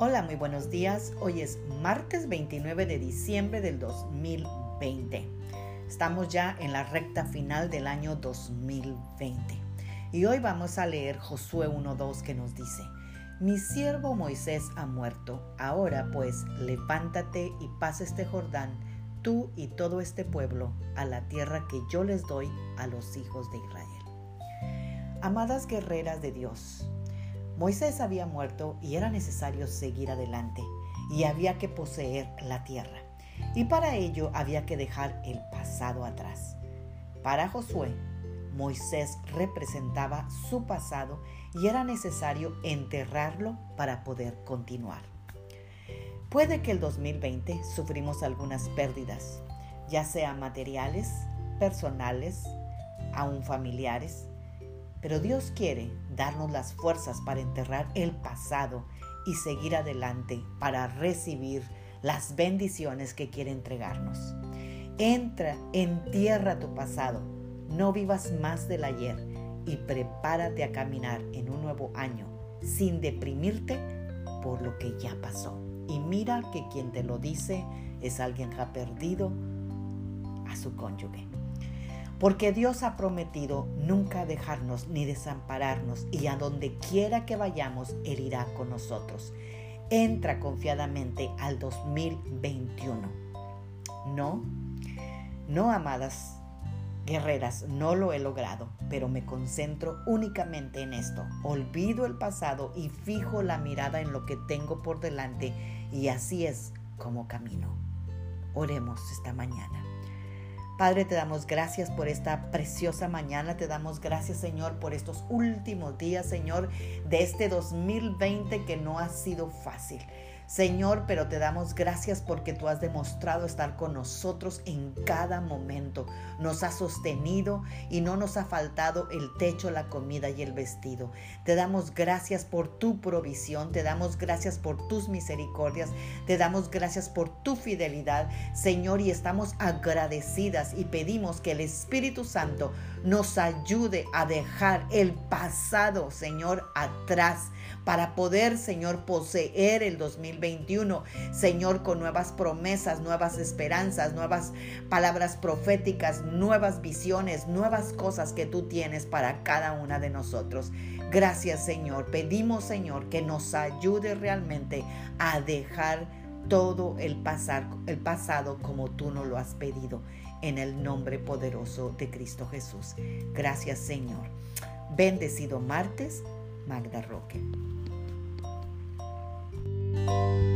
Hola, muy buenos días. Hoy es martes 29 de diciembre del 2020. Estamos ya en la recta final del año 2020. Y hoy vamos a leer Josué 1.2 que nos dice, Mi siervo Moisés ha muerto. Ahora pues, levántate y pasa este Jordán, tú y todo este pueblo, a la tierra que yo les doy a los hijos de Israel. Amadas guerreras de Dios, Moisés había muerto y era necesario seguir adelante y había que poseer la tierra. Y para ello había que dejar el pasado atrás. Para Josué, Moisés representaba su pasado y era necesario enterrarlo para poder continuar. Puede que el 2020 sufrimos algunas pérdidas, ya sean materiales, personales, aún familiares, pero Dios quiere darnos las fuerzas para enterrar el pasado y seguir adelante para recibir las bendiciones que quiere entregarnos. Entra, entierra tu pasado, no vivas más del ayer y prepárate a caminar en un nuevo año sin deprimirte por lo que ya pasó. Y mira que quien te lo dice es alguien que ha perdido a su cónyuge. Porque Dios ha prometido nunca dejarnos ni desampararnos y a donde quiera que vayamos, Él irá con nosotros. Entra confiadamente al 2021. No, no, amadas guerreras, no lo he logrado, pero me concentro únicamente en esto. Olvido el pasado y fijo la mirada en lo que tengo por delante y así es como camino. Oremos esta mañana. Padre, te damos gracias por esta preciosa mañana. Te damos gracias, Señor, por estos últimos días, Señor, de este 2020 que no ha sido fácil. Señor, pero te damos gracias porque tú has demostrado estar con nosotros en cada momento. Nos has sostenido y no nos ha faltado el techo, la comida y el vestido. Te damos gracias por tu provisión, te damos gracias por tus misericordias, te damos gracias por tu fidelidad, Señor, y estamos agradecidas y pedimos que el Espíritu Santo nos ayude a dejar el pasado, Señor, atrás para poder, Señor, poseer el 2021, Señor, con nuevas promesas, nuevas esperanzas, nuevas palabras proféticas, nuevas visiones, nuevas cosas que tú tienes para cada una de nosotros. Gracias, Señor. Pedimos, Señor, que nos ayude realmente a dejar todo el, pasar, el pasado como tú nos lo has pedido. En el nombre poderoso de Cristo Jesús. Gracias, Señor. Bendecido martes, Magda Roque. you